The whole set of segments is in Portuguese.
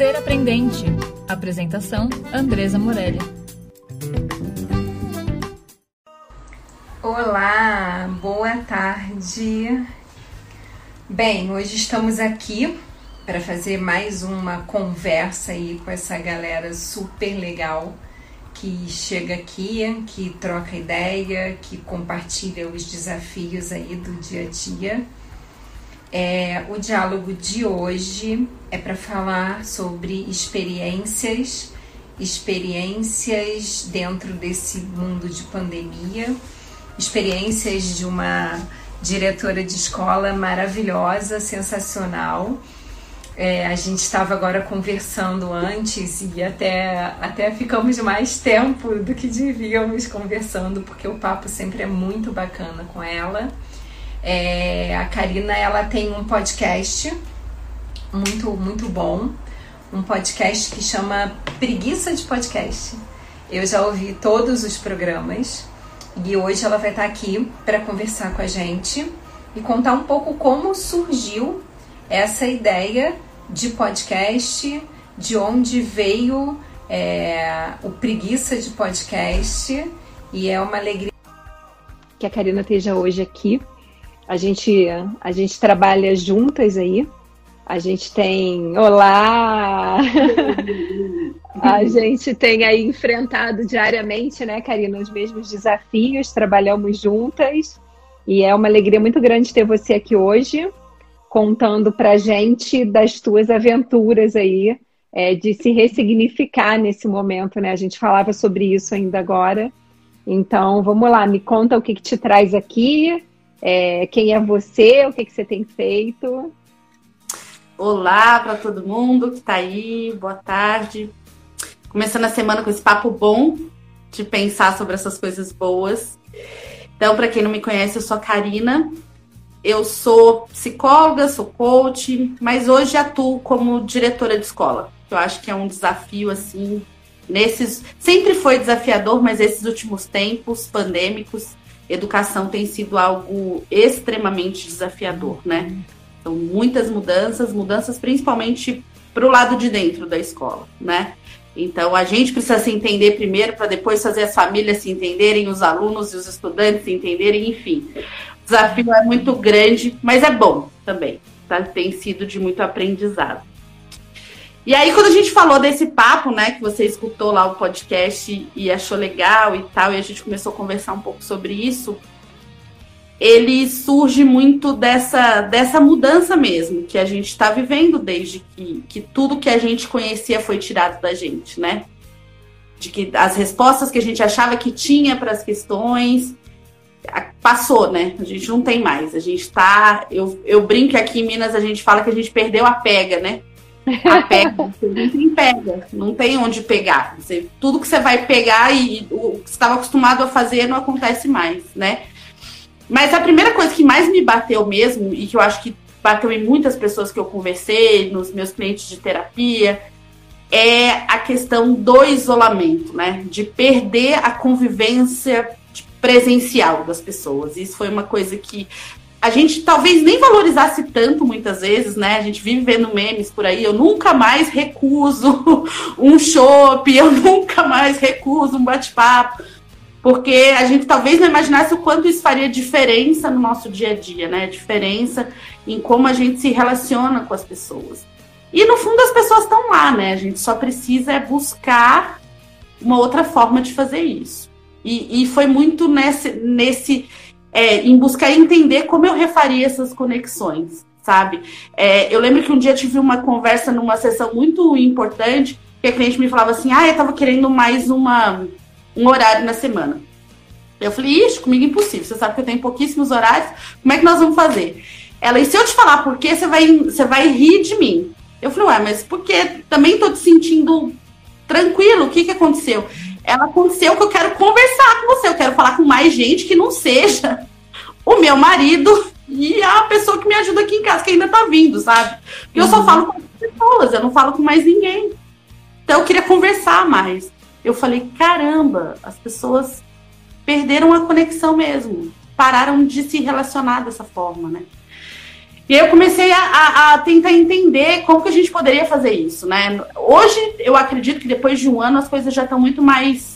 Ser Aprendente. Apresentação: Andresa Morelli. Olá, boa tarde. Bem, hoje estamos aqui para fazer mais uma conversa aí com essa galera super legal que chega aqui, que troca ideia, que compartilha os desafios aí do dia a dia. É, o diálogo de hoje é para falar sobre experiências, experiências dentro desse mundo de pandemia, experiências de uma diretora de escola maravilhosa, sensacional. É, a gente estava agora conversando antes e até, até ficamos mais tempo do que devíamos conversando, porque o papo sempre é muito bacana com ela. É, a Karina ela tem um podcast muito, muito bom, um podcast que chama Preguiça de Podcast. Eu já ouvi todos os programas e hoje ela vai estar aqui para conversar com a gente e contar um pouco como surgiu essa ideia de podcast, de onde veio é, o Preguiça de Podcast. E é uma alegria que a Karina esteja hoje aqui a gente, a gente trabalha juntas aí. A gente tem. Olá! a gente tem aí enfrentado diariamente, né, Karina, os mesmos desafios, trabalhamos juntas. E é uma alegria muito grande ter você aqui hoje, contando pra gente das tuas aventuras aí, é, de se ressignificar nesse momento, né? A gente falava sobre isso ainda agora. Então, vamos lá, me conta o que, que te traz aqui, é, quem é você, o que, que você tem feito. Olá para todo mundo que está aí, boa tarde. Começando a semana com esse papo bom de pensar sobre essas coisas boas. Então, para quem não me conhece, eu sou a Karina. Eu sou psicóloga, sou coach, mas hoje atuo como diretora de escola. Eu acho que é um desafio assim, nesses sempre foi desafiador, mas esses últimos tempos pandêmicos educação tem sido algo extremamente desafiador, né? Então, muitas mudanças, mudanças principalmente para o lado de dentro da escola, né? Então, a gente precisa se entender primeiro para depois fazer as famílias se entenderem, os alunos e os estudantes se entenderem, enfim. O desafio é muito grande, mas é bom também, tá? Tem sido de muito aprendizado. E aí, quando a gente falou desse papo, né, que você escutou lá o podcast e achou legal e tal, e a gente começou a conversar um pouco sobre isso, ele surge muito dessa, dessa mudança mesmo que a gente está vivendo desde que, que tudo que a gente conhecia foi tirado da gente, né? De que as respostas que a gente achava que tinha para as questões passou, né? A gente não tem mais. A gente tá. Eu, eu brinco aqui em Minas, a gente fala que a gente perdeu a pega, né? A pega, você não tem pega, não tem onde pegar. Você, tudo que você vai pegar e o que você estava acostumado a fazer não acontece mais, né? Mas a primeira coisa que mais me bateu mesmo, e que eu acho que bateu em muitas pessoas que eu conversei, nos meus clientes de terapia, é a questão do isolamento, né? De perder a convivência presencial das pessoas. Isso foi uma coisa que a gente talvez nem valorizasse tanto muitas vezes, né? A gente vive vendo memes por aí. Eu nunca mais recuso um chopp, eu nunca mais recuso um bate-papo. Porque a gente talvez não imaginasse o quanto isso faria diferença no nosso dia a dia, né? Diferença em como a gente se relaciona com as pessoas. E no fundo as pessoas estão lá, né? A gente só precisa é buscar uma outra forma de fazer isso. E, e foi muito nesse, nesse é, em buscar entender como eu refaria essas conexões, sabe? É, eu lembro que um dia tive uma conversa numa sessão muito importante, que a cliente me falava assim, ah, eu tava querendo mais uma, um horário na semana. Eu falei, ixi, comigo é impossível, você sabe que eu tenho pouquíssimos horários, como é que nós vamos fazer? Ela, e se eu te falar por quê, você vai, você vai rir de mim. Eu falei, ué, mas porque também tô te sentindo tranquilo, o que que aconteceu? ela aconteceu que eu quero conversar com você, eu quero falar com mais gente que não seja o meu marido e a pessoa que me ajuda aqui em casa, que ainda tá vindo, sabe? Porque uhum. eu só uhum. falo com pessoas, eu não falo com mais ninguém. Então eu queria conversar mais. Eu falei, caramba, as pessoas perderam a conexão mesmo, pararam de se relacionar dessa forma, né? E aí eu comecei a, a, a, tentar entender como que a gente poderia fazer isso, né? Hoje eu acredito que depois de um ano as coisas já estão muito mais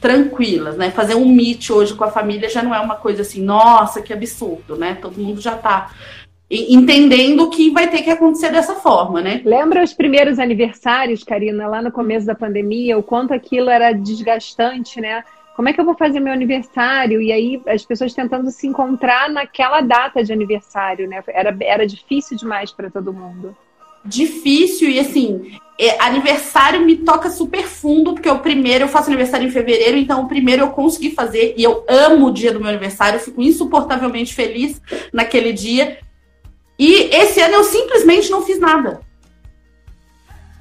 tranquilas, né? Fazer um meet hoje com a família já não é uma coisa assim, nossa, que absurdo, né? Todo mundo já está entendendo que vai ter que acontecer dessa forma, né? Lembra os primeiros aniversários, Karina, lá no começo da pandemia, o quanto aquilo era desgastante, né? como é que eu vou fazer meu aniversário? E aí as pessoas tentando se encontrar naquela data de aniversário, né? Era, era difícil demais para todo mundo. Difícil, e assim, é, aniversário me toca super fundo, porque o primeiro eu faço aniversário em fevereiro, então o primeiro eu consegui fazer, e eu amo o dia do meu aniversário, fico insuportavelmente feliz naquele dia. E esse ano eu simplesmente não fiz nada.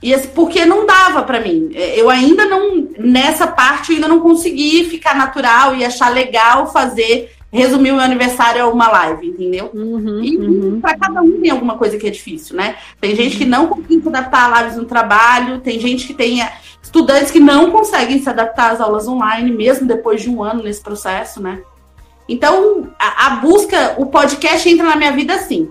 E porque não dava para mim. É, eu ainda não, nessa parte, eu ainda não consegui ficar natural e achar legal fazer, resumir o meu aniversário a uma live, entendeu? Uhum, e uhum. para cada um tem alguma coisa que é difícil, né? Tem gente que não consegue se adaptar a lives no trabalho, tem gente que tem é, estudantes que não conseguem se adaptar às aulas online, mesmo depois de um ano nesse processo, né? Então, a, a busca, o podcast entra na minha vida assim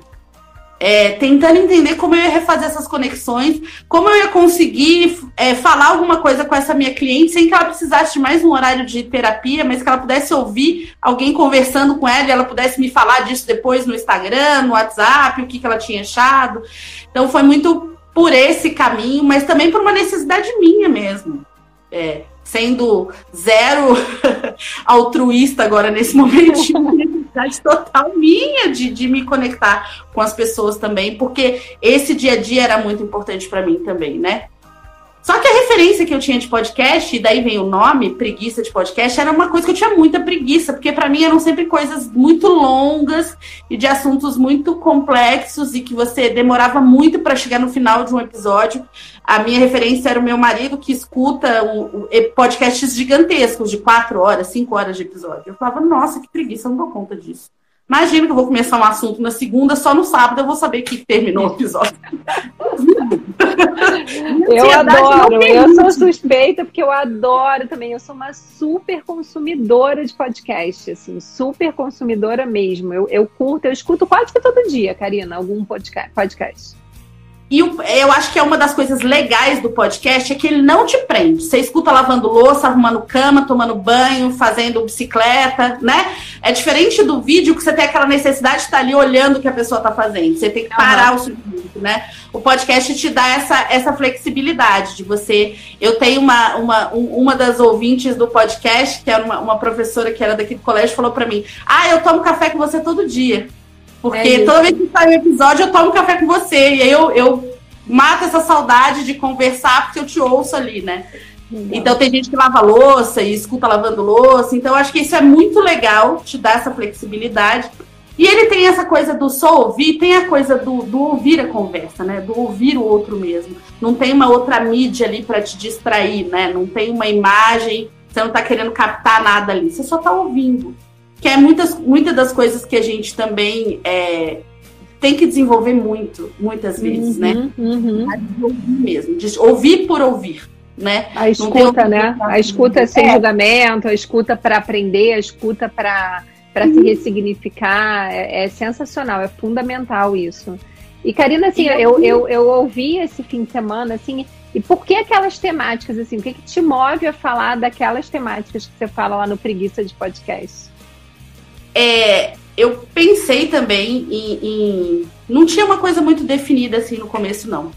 é, tentando entender como eu ia refazer essas conexões, como eu ia conseguir é, falar alguma coisa com essa minha cliente sem que ela precisasse de mais um horário de terapia, mas que ela pudesse ouvir alguém conversando com ela e ela pudesse me falar disso depois no Instagram, no WhatsApp, o que, que ela tinha achado. Então foi muito por esse caminho, mas também por uma necessidade minha mesmo. É, sendo zero altruísta agora nesse momento, necessidade total minha de, de me conectar com as pessoas também, porque esse dia a dia era muito importante para mim também, né? Só que a referência que eu tinha de podcast, e daí vem o nome, preguiça de podcast, era uma coisa que eu tinha muita preguiça, porque para mim eram sempre coisas muito longas e de assuntos muito complexos e que você demorava muito para chegar no final de um episódio. A minha referência era o meu marido que escuta o, o, podcasts gigantescos de quatro horas, cinco horas de episódio. Eu falava, nossa, que preguiça, eu não dou conta disso. Imagina que eu vou começar um assunto na segunda, só no sábado eu vou saber que terminou o episódio. eu adoro, eu sou suspeita porque eu adoro também. Eu sou uma super consumidora de podcast, assim, super consumidora mesmo. Eu, eu curto, eu escuto quase que todo dia, Karina, algum podcast. E eu acho que é uma das coisas legais do podcast é que ele não te prende. Você escuta lavando louça, arrumando cama, tomando banho, fazendo bicicleta, né? É diferente do vídeo que você tem aquela necessidade de estar ali olhando o que a pessoa está fazendo. Você tem que parar uhum. o circuito, né? O podcast te dá essa, essa flexibilidade de você. Eu tenho uma, uma, uma das ouvintes do podcast, que era uma, uma professora que era daqui do colégio, falou para mim: Ah, eu tomo café com você todo dia. Porque é toda vez que sai um episódio, eu tomo café com você. E aí eu, eu mato essa saudade de conversar, porque eu te ouço ali, né? Legal. Então tem gente que lava louça e escuta lavando louça. Então acho que isso é muito legal, te dá essa flexibilidade. E ele tem essa coisa do só ouvir, tem a coisa do, do ouvir a conversa, né? Do ouvir o outro mesmo. Não tem uma outra mídia ali para te distrair, né? Não tem uma imagem, você não tá querendo captar nada ali, você só tá ouvindo que é muitas, muitas das coisas que a gente também é, tem que desenvolver muito, muitas vezes, né? uhum, né? Uhum. ouvir mesmo, ouvir por ouvir. Né? A escuta, né? A escuta sem é. julgamento, a escuta para aprender, a escuta para para se ressignificar, é, é, sensacional, é fundamental isso. E Karina, assim, eu, eu, eu ouvi esse fim de semana, assim, e por que aquelas temáticas, assim, o que, que te move a falar daquelas temáticas que você fala lá no Preguiça de Podcast? É, eu pensei também em, em, Não tinha uma coisa muito definida assim no começo, não.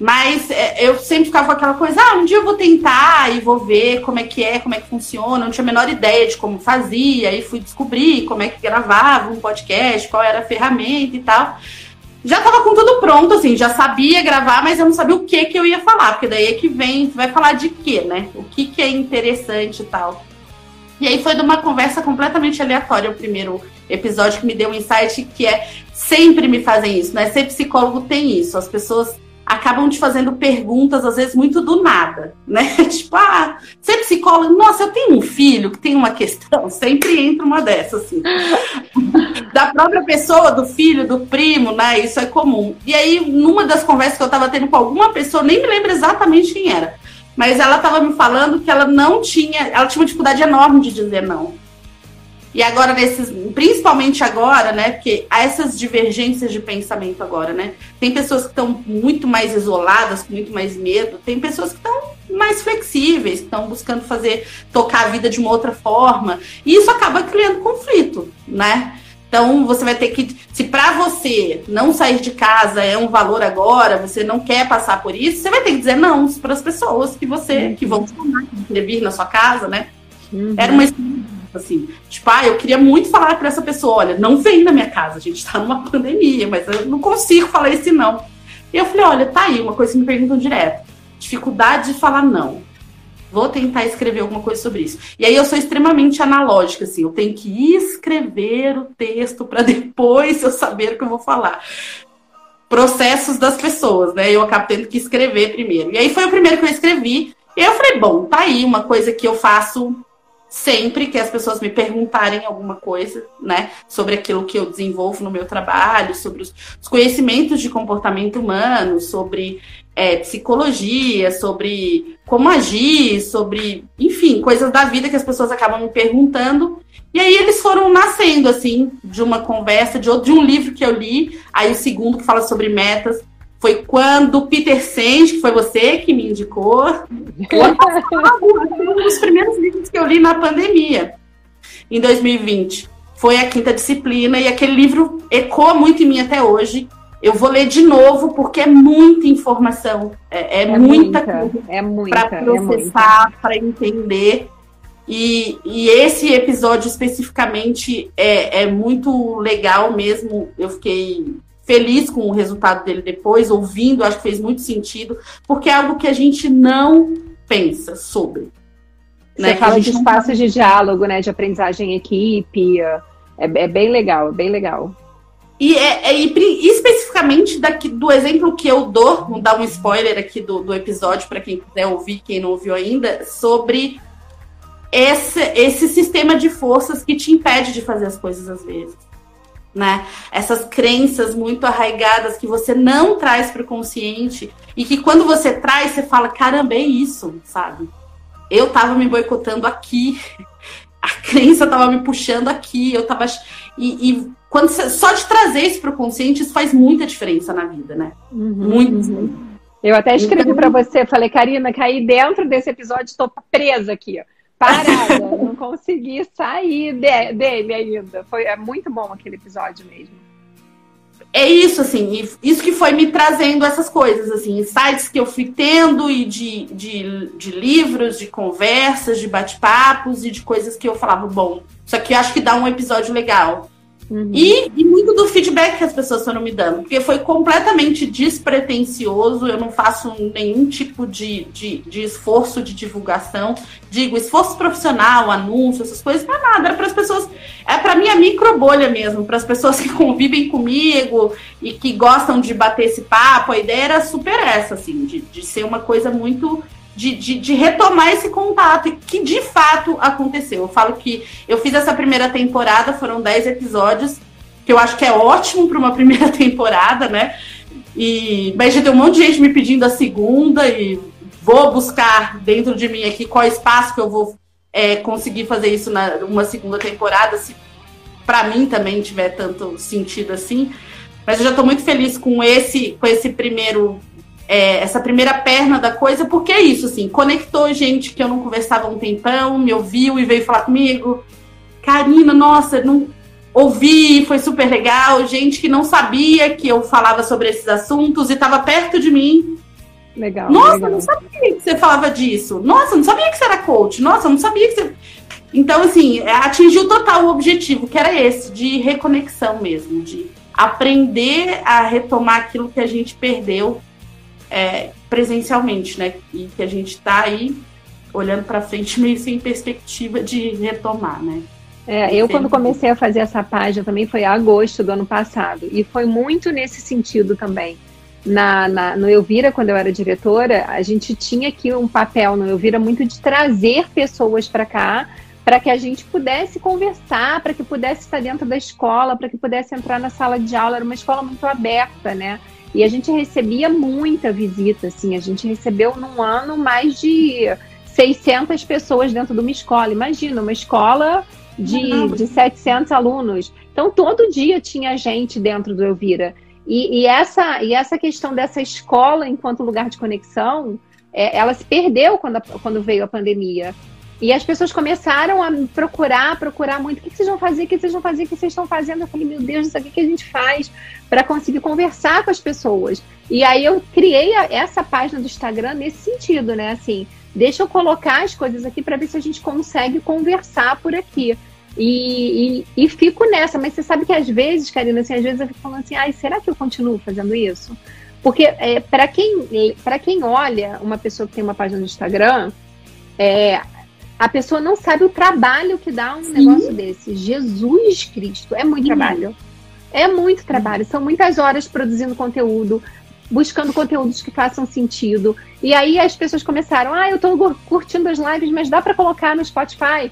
Mas é, eu sempre ficava com aquela coisa, ah, um dia eu vou tentar e vou ver como é que é, como é que funciona. Não tinha a menor ideia de como fazia, e fui descobrir como é que gravava um podcast, qual era a ferramenta e tal. Já tava com tudo pronto, assim, já sabia gravar, mas eu não sabia o que que eu ia falar, porque daí é que vem, vai falar de quê, né? O que que é interessante e tal. E aí foi de uma conversa completamente aleatória o primeiro episódio que me deu um insight que é sempre me fazem isso, né? Ser psicólogo tem isso. As pessoas acabam te fazendo perguntas, às vezes, muito do nada, né? tipo, ah, ser psicólogo, nossa, eu tenho um filho que tem uma questão, sempre entra uma dessas, assim. da própria pessoa, do filho, do primo, né? Isso é comum. E aí, numa das conversas que eu tava tendo com alguma pessoa, nem me lembro exatamente quem era mas ela estava me falando que ela não tinha, ela tinha uma dificuldade enorme de dizer não. E agora, nesses, principalmente agora, né? Porque há essas divergências de pensamento agora, né? Tem pessoas que estão muito mais isoladas, com muito mais medo, tem pessoas que estão mais flexíveis, estão buscando fazer, tocar a vida de uma outra forma. E isso acaba criando conflito, né? Então você vai ter que, se para você não sair de casa é um valor agora, você não quer passar por isso, você vai ter que dizer não para as pessoas que você que vão vir na sua casa, né? Uhum. Era uma assim, tipo, ah, eu queria muito falar para essa pessoa, olha, não vem na minha casa, a gente está numa pandemia, mas eu não consigo falar esse não. E eu falei, olha, tá aí uma coisa que me perguntam direto, dificuldade de falar não. Vou tentar escrever alguma coisa sobre isso. E aí eu sou extremamente analógica, assim, eu tenho que escrever o texto para depois eu saber o que eu vou falar. Processos das pessoas, né? Eu acabo tendo que escrever primeiro. E aí foi o primeiro que eu escrevi. E eu falei, bom, tá aí uma coisa que eu faço sempre que as pessoas me perguntarem alguma coisa, né, sobre aquilo que eu desenvolvo no meu trabalho, sobre os, os conhecimentos de comportamento humano, sobre é, psicologia, sobre como agir, sobre, enfim, coisas da vida que as pessoas acabam me perguntando. E aí eles foram nascendo, assim, de uma conversa, de, de um livro que eu li, aí o segundo que fala sobre metas, foi quando Peter Senge, que foi você que me indicou, um dos primeiros livros que eu li na pandemia, em 2020. Foi a quinta disciplina, e aquele livro ecoa muito em mim até hoje. Eu vou ler de novo, porque é muita informação, é, é, é muita, coisa é para processar, é para entender. E, e, esse episódio especificamente é, é muito legal mesmo. Eu fiquei feliz com o resultado dele depois, ouvindo, acho que fez muito sentido, porque é algo que a gente não pensa sobre. Você né? fala de espaços não... de diálogo, né? De aprendizagem em equipe. É, é bem legal, é bem legal. E, é, é, especificamente daqui, do exemplo que eu dou, vou dar um spoiler aqui do, do episódio para quem quiser ouvir, quem não ouviu ainda, sobre esse, esse sistema de forças que te impede de fazer as coisas às vezes né? Essas crenças muito arraigadas que você não traz para o consciente e que quando você traz, você fala, caramba, é isso, sabe? Eu tava me boicotando aqui, a crença tava me puxando aqui, eu tava. E, e quando você, só de trazer isso para o consciente, isso faz muita diferença na vida, né? Uhum, muito. Uhum. Eu até escrevi então... para você, falei, Karina, caí dentro desse episódio, estou presa aqui, ó parada, não consegui sair de, dele ainda. Foi é muito bom aquele episódio mesmo. É isso, assim, isso que foi me trazendo essas coisas, assim, sites que eu fui tendo e de, de, de livros, de conversas, de bate-papos e de coisas que eu falava, bom, isso aqui eu acho que dá um episódio legal. Uhum. E, e, muito do feedback que as pessoas foram me dando, porque foi completamente despretensioso, eu não faço nenhum tipo de, de, de esforço de divulgação, digo, esforço profissional, anúncio, essas coisas, não é nada, era para as pessoas, é para minha micro bolha mesmo, para as pessoas que convivem comigo e que gostam de bater esse papo, a ideia era super essa, assim, de, de ser uma coisa muito de, de, de, retomar esse contato, que de fato aconteceu. Eu falo que eu fiz essa primeira temporada, foram 10 episódios, que eu acho que é ótimo para uma primeira temporada, né? E, mas já tem um monte de gente me pedindo a segunda e vou buscar dentro de mim aqui qual espaço que eu vou é, conseguir fazer isso na uma segunda temporada, se para mim também tiver tanto sentido assim. Mas eu já estou muito feliz com esse, com esse primeiro é, essa primeira perna da coisa, porque é isso, assim, conectou gente que eu não conversava há um tempão, me ouviu e veio falar comigo. Karina, nossa, não ouvi, foi super legal. Gente que não sabia que eu falava sobre esses assuntos e estava perto de mim. Legal. Nossa, legal. não sabia que você falava disso. Nossa, não sabia que você era coach. Nossa, não sabia que você. Então, assim, atingiu total o objetivo, que era esse, de reconexão mesmo, de aprender a retomar aquilo que a gente perdeu é, presencialmente, né? E que a gente está aí olhando para frente meio sem perspectiva de retomar, né? É, eu quando comecei a fazer essa página também foi em agosto do ano passado e foi muito nesse sentido também. Na, na, no Elvira, quando eu era diretora, a gente tinha aqui um papel no Elvira muito de trazer pessoas para cá para que a gente pudesse conversar, para que pudesse estar dentro da escola, para que pudesse entrar na sala de aula. Era uma escola muito aberta, né? E a gente recebia muita visita, assim, a gente recebeu num ano mais de 600 pessoas dentro de uma escola. Imagina, uma escola de, de 700 alunos. Então, todo dia tinha gente dentro do Elvira. E, e, essa, e essa questão dessa escola enquanto lugar de conexão, é, ela se perdeu quando, a, quando veio a pandemia. E as pessoas começaram a procurar, procurar muito. O que, vocês vão fazer? O que vocês vão fazer? O que vocês estão fazendo? Eu falei, meu Deus, isso aqui que a gente faz para conseguir conversar com as pessoas. E aí eu criei essa página do Instagram nesse sentido, né? Assim, deixa eu colocar as coisas aqui para ver se a gente consegue conversar por aqui. E, e, e, fico nessa, mas você sabe que às vezes, Karina, assim, às vezes eu fico falando assim, ai, será que eu continuo fazendo isso? Porque é, para quem, quem olha uma pessoa que tem uma página no Instagram, é, a pessoa não sabe o trabalho que dá um Sim. negócio desse. Jesus Cristo, é muito Sim. trabalho. É muito trabalho. São muitas horas produzindo conteúdo, buscando conteúdos que façam sentido. E aí as pessoas começaram, ah, eu estou curtindo as lives, mas dá para colocar no Spotify?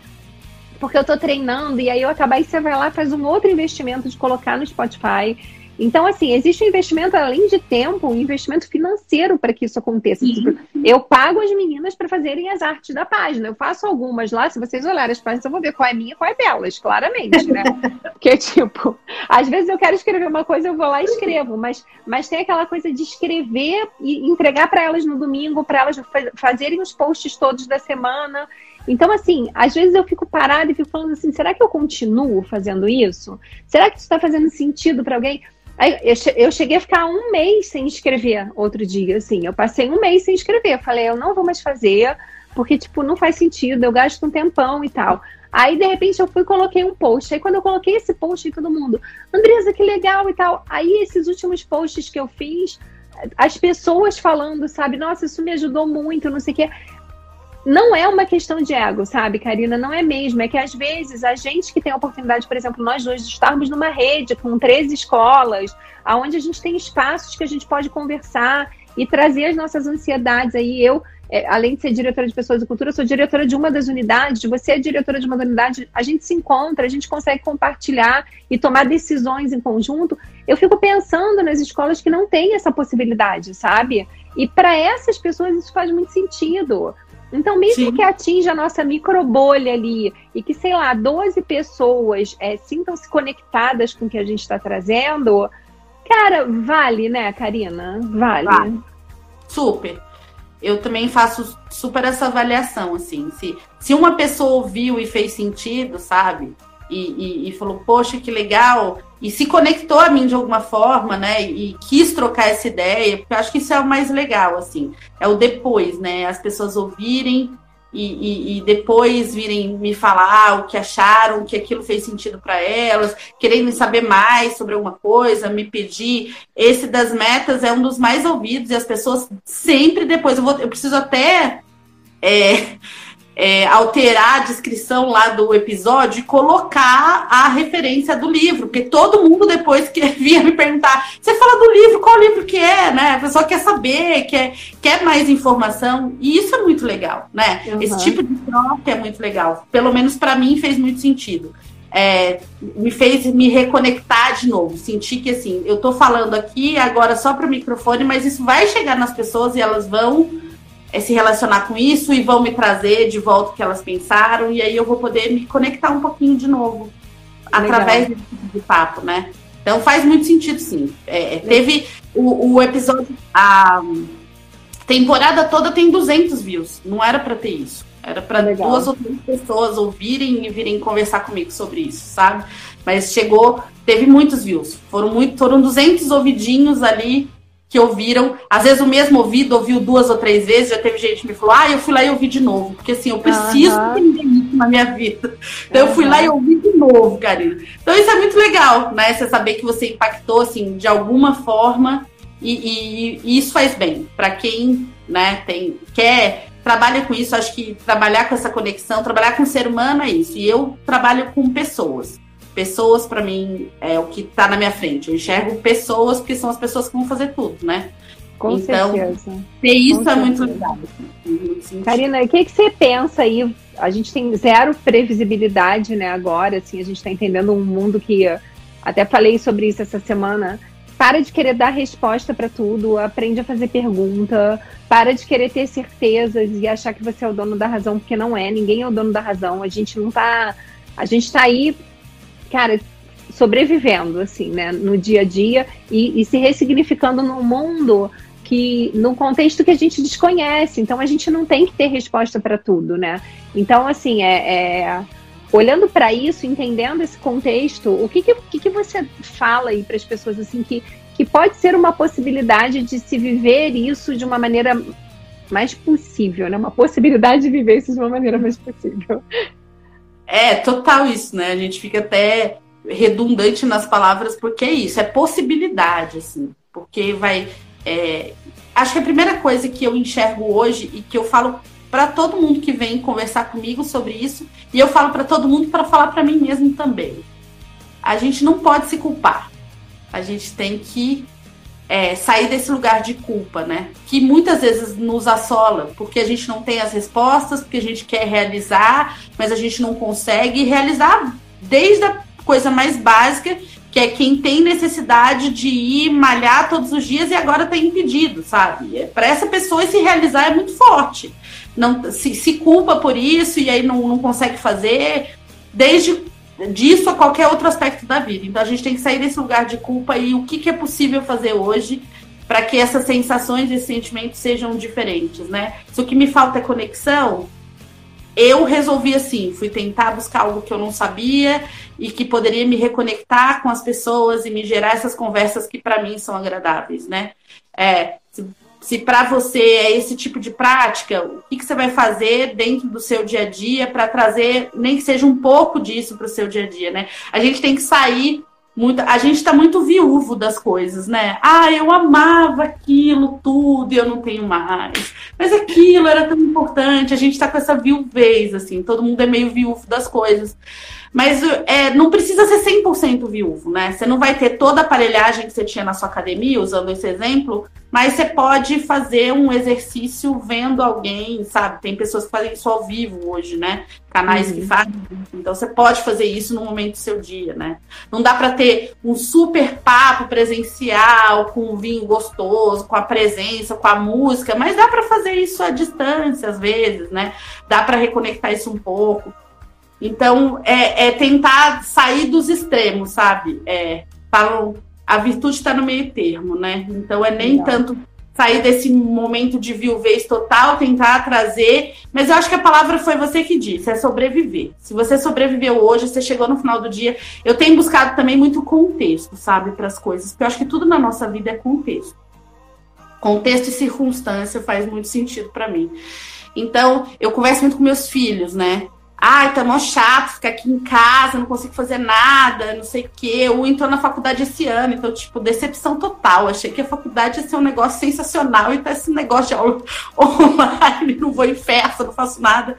Porque eu estou treinando, e aí eu acabei, você vai lá, faz um outro investimento de colocar no Spotify. Então, assim, existe um investimento além de tempo, um investimento financeiro para que isso aconteça. Tipo, eu pago as meninas para fazerem as artes da página. Eu faço algumas lá, se vocês olharem as páginas, eu vou ver qual é minha e qual é delas, claramente, né? Porque, tipo, às vezes eu quero escrever uma coisa, eu vou lá e escrevo, mas, mas tem aquela coisa de escrever e entregar para elas no domingo, para elas fazerem os posts todos da semana. Então, assim, às vezes eu fico parada e fico falando assim: será que eu continuo fazendo isso? Será que isso está fazendo sentido para alguém? Aí, eu cheguei a ficar um mês sem escrever outro dia, assim. Eu passei um mês sem escrever. Eu falei, eu não vou mais fazer, porque, tipo, não faz sentido, eu gasto um tempão e tal. Aí, de repente, eu fui e coloquei um post. Aí, quando eu coloquei esse post, aí todo mundo, Andresa, que legal e tal. Aí, esses últimos posts que eu fiz, as pessoas falando, sabe, nossa, isso me ajudou muito, não sei o quê não é uma questão de ego, sabe, Karina? Não é mesmo. É que às vezes a gente que tem a oportunidade, por exemplo, nós dois, de estarmos numa rede com três escolas, aonde a gente tem espaços que a gente pode conversar e trazer as nossas ansiedades aí. Eu, é, além de ser diretora de pessoas e cultura, sou diretora de uma das unidades, você é diretora de uma unidade, a gente se encontra, a gente consegue compartilhar e tomar decisões em conjunto. Eu fico pensando nas escolas que não têm essa possibilidade, sabe? E para essas pessoas isso faz muito sentido. Então, mesmo Sim. que atinja a nossa microbolha ali e que, sei lá, 12 pessoas é, sintam-se conectadas com o que a gente está trazendo, cara, vale, né, Karina? Vale. vale. Super. Eu também faço super essa avaliação, assim. Se, se uma pessoa ouviu e fez sentido, sabe? e, e, e, falou, poxa, que legal, e se conectou a mim de alguma forma, né? E quis trocar essa ideia, porque eu acho que isso é o mais legal, assim, é o depois, né? As pessoas ouvirem e, e depois virem me falar o que acharam, que aquilo fez sentido para elas, querendo saber mais sobre alguma coisa, me pedir. Esse das metas é um dos mais ouvidos, e as pessoas sempre depois, eu, vou, eu preciso até. É, é, alterar a descrição lá do episódio e colocar a referência do livro, porque todo mundo depois que via me perguntar, você fala do livro, qual livro que é, né? A pessoa quer saber, quer, quer mais informação, e isso é muito legal, né? Uhum. Esse tipo de troca é muito legal. Pelo menos para mim fez muito sentido. É, me fez me reconectar de novo. Senti que assim, eu tô falando aqui agora só para o microfone, mas isso vai chegar nas pessoas e elas vão é, se relacionar com isso e vão me trazer de volta o que elas pensaram, e aí eu vou poder me conectar um pouquinho de novo Legal. através desse tipo de papo, né? Então faz muito sentido, sim. É, é teve o, o, episódio, a temporada toda tem 200 views, não era para ter isso. Era para duas ou três pessoas ouvirem e virem conversar comigo sobre isso, sabe? Mas chegou, teve muitos views. Foram, muito, foram 200 ouvidinhos ali que ouviram, às vezes o mesmo ouvido ouviu duas ou três vezes, já teve gente que me falou, ah, eu fui lá e ouvi de novo, porque assim, eu preciso uhum. entender isso na minha vida. Então uhum. eu fui lá e ouvi de novo, Karina. Então isso é muito legal, né? Você saber que você impactou, assim, de alguma forma, e, e, e isso faz bem para quem, né, tem, quer, trabalha com isso, acho que trabalhar com essa conexão, trabalhar com o ser humano é isso, e eu trabalho com pessoas pessoas para mim é o que está na minha frente. Eu enxergo pessoas porque são as pessoas que vão fazer tudo, né? Com então, certeza. ter isso Com é certeza. muito legal. Karina, o que, que você pensa aí? A gente tem zero previsibilidade, né? Agora, assim, a gente está entendendo um mundo que até falei sobre isso essa semana. Para de querer dar resposta para tudo, aprende a fazer pergunta, para de querer ter certezas e achar que você é o dono da razão, porque não é, ninguém é o dono da razão. A gente não está a gente está aí, cara, sobrevivendo, assim, né, no dia a dia e, e se ressignificando num mundo que num contexto que a gente desconhece, então a gente não tem que ter resposta para tudo, né? Então, assim, é, é olhando para isso, entendendo esse contexto, o que, que, que você fala aí para as pessoas assim que, que pode ser uma possibilidade de se viver isso de uma maneira mais possível, né? Uma possibilidade de viver isso de uma maneira mais possível. É, total isso, né? A gente fica até redundante nas palavras, porque é isso, é possibilidade, assim, porque vai é, acho que a primeira coisa que eu enxergo hoje e que eu falo para todo mundo que vem conversar comigo sobre isso, e eu falo para todo mundo para falar para mim mesmo também. A gente não pode se culpar. A gente tem que é, sair desse lugar de culpa, né? Que muitas vezes nos assola, porque a gente não tem as respostas, porque a gente quer realizar, mas a gente não consegue realizar desde a coisa mais básica que é quem tem necessidade de ir malhar todos os dias e agora está impedido, sabe? É, Para essa pessoa se realizar é muito forte. Não se, se culpa por isso e aí não, não consegue fazer, desde disso a qualquer outro aspecto da vida. Então a gente tem que sair desse lugar de culpa e o que, que é possível fazer hoje para que essas sensações e sentimentos sejam diferentes, né? Se o que me falta é conexão, eu resolvi assim, fui tentar buscar algo que eu não sabia e que poderia me reconectar com as pessoas e me gerar essas conversas que para mim são agradáveis, né? É, se, para você é esse tipo de prática, o que, que você vai fazer dentro do seu dia a dia para trazer, nem que seja um pouco disso para o seu dia a dia, né? A gente tem que sair muito, a gente está muito viúvo das coisas, né? Ah, eu amava aquilo tudo e eu não tenho mais. Mas aquilo era tão importante, a gente está com essa viuvez, assim, todo mundo é meio viúvo das coisas. Mas é, não precisa ser 100% viúvo, né? Você não vai ter toda a aparelhagem que você tinha na sua academia, usando esse exemplo, mas você pode fazer um exercício vendo alguém, sabe? Tem pessoas que fazem isso ao vivo hoje, né? Canais uhum. que fazem. Então você pode fazer isso no momento do seu dia, né? Não dá para ter um super papo presencial com um vinho gostoso, com a presença, com a música, mas dá para fazer isso à distância às vezes, né? Dá para reconectar isso um pouco. Então, é, é tentar sair dos extremos, sabe? É, falam, a virtude está no meio termo, né? Então, é nem Legal. tanto sair desse momento de viuvez total, tentar trazer. Mas eu acho que a palavra foi você que disse, é sobreviver. Se você sobreviveu hoje, você chegou no final do dia. Eu tenho buscado também muito contexto, sabe, para as coisas, porque eu acho que tudo na nossa vida é contexto. Contexto e circunstância faz muito sentido para mim. Então, eu converso muito com meus filhos, né? Ai, tá mó chato ficar aqui em casa, não consigo fazer nada, não sei o quê. Ou entrou na faculdade esse ano, então, tipo, decepção total. Achei que a faculdade ia ser um negócio sensacional e tá esse negócio de aula online, não vou em festa, não faço nada.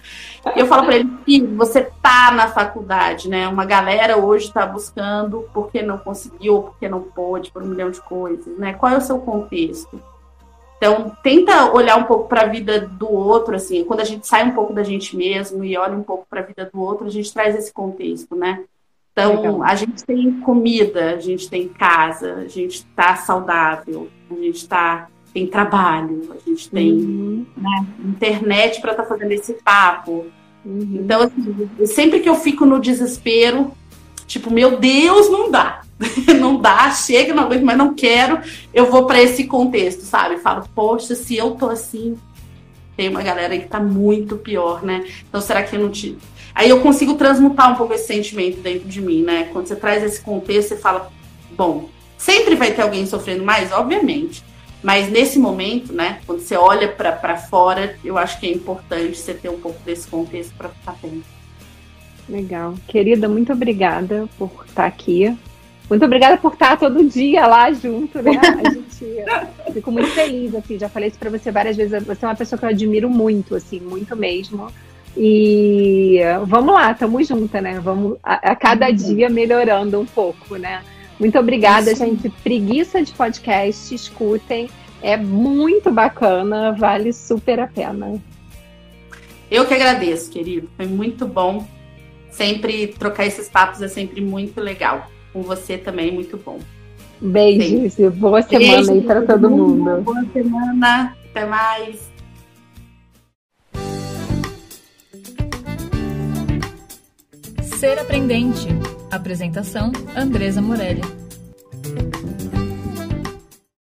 E eu falo para ele, filho, você tá na faculdade, né? Uma galera hoje tá buscando porque não conseguiu, porque não pôde, por um milhão de coisas, né? Qual é o seu contexto? Então, tenta olhar um pouco para a vida do outro, assim, quando a gente sai um pouco da gente mesmo e olha um pouco para a vida do outro, a gente traz esse contexto, né? Então, Legal. a gente tem comida, a gente tem casa, a gente está saudável, a gente está tem trabalho, a gente tem uhum. né, internet para estar tá fazendo esse papo. Uhum. Então, assim, sempre que eu fico no desespero, tipo, meu Deus, não dá. não dá, chega, não aguento, mas não quero, eu vou para esse contexto, sabe? Falo, poxa, se eu tô assim, tem uma galera aí que tá muito pior, né? Então será que eu não te. Aí eu consigo transmutar um pouco esse sentimento dentro de mim, né? Quando você traz esse contexto, você fala, bom, sempre vai ter alguém sofrendo mais, obviamente. Mas nesse momento, né, quando você olha para fora, eu acho que é importante você ter um pouco desse contexto para ficar bem. Legal. Querida, muito obrigada por estar aqui. Muito obrigada por estar todo dia lá junto, né? A gente fico muito feliz, assim, já falei isso para você várias vezes. Você é uma pessoa que eu admiro muito, assim, muito mesmo. E vamos lá, estamos juntas, né? Vamos a, a cada uhum. dia melhorando um pouco, né? Muito obrigada, isso. gente. Preguiça de podcast, escutem. É muito bacana, vale super a pena. Eu que agradeço, querido. Foi muito bom. Sempre trocar esses papos é sempre muito legal com você também, muito bom. Beijos, Sim. boa semana Beijo, aí para todo mundo. Boa semana, até mais. Ser Aprendente. Apresentação: Andresa Morelli.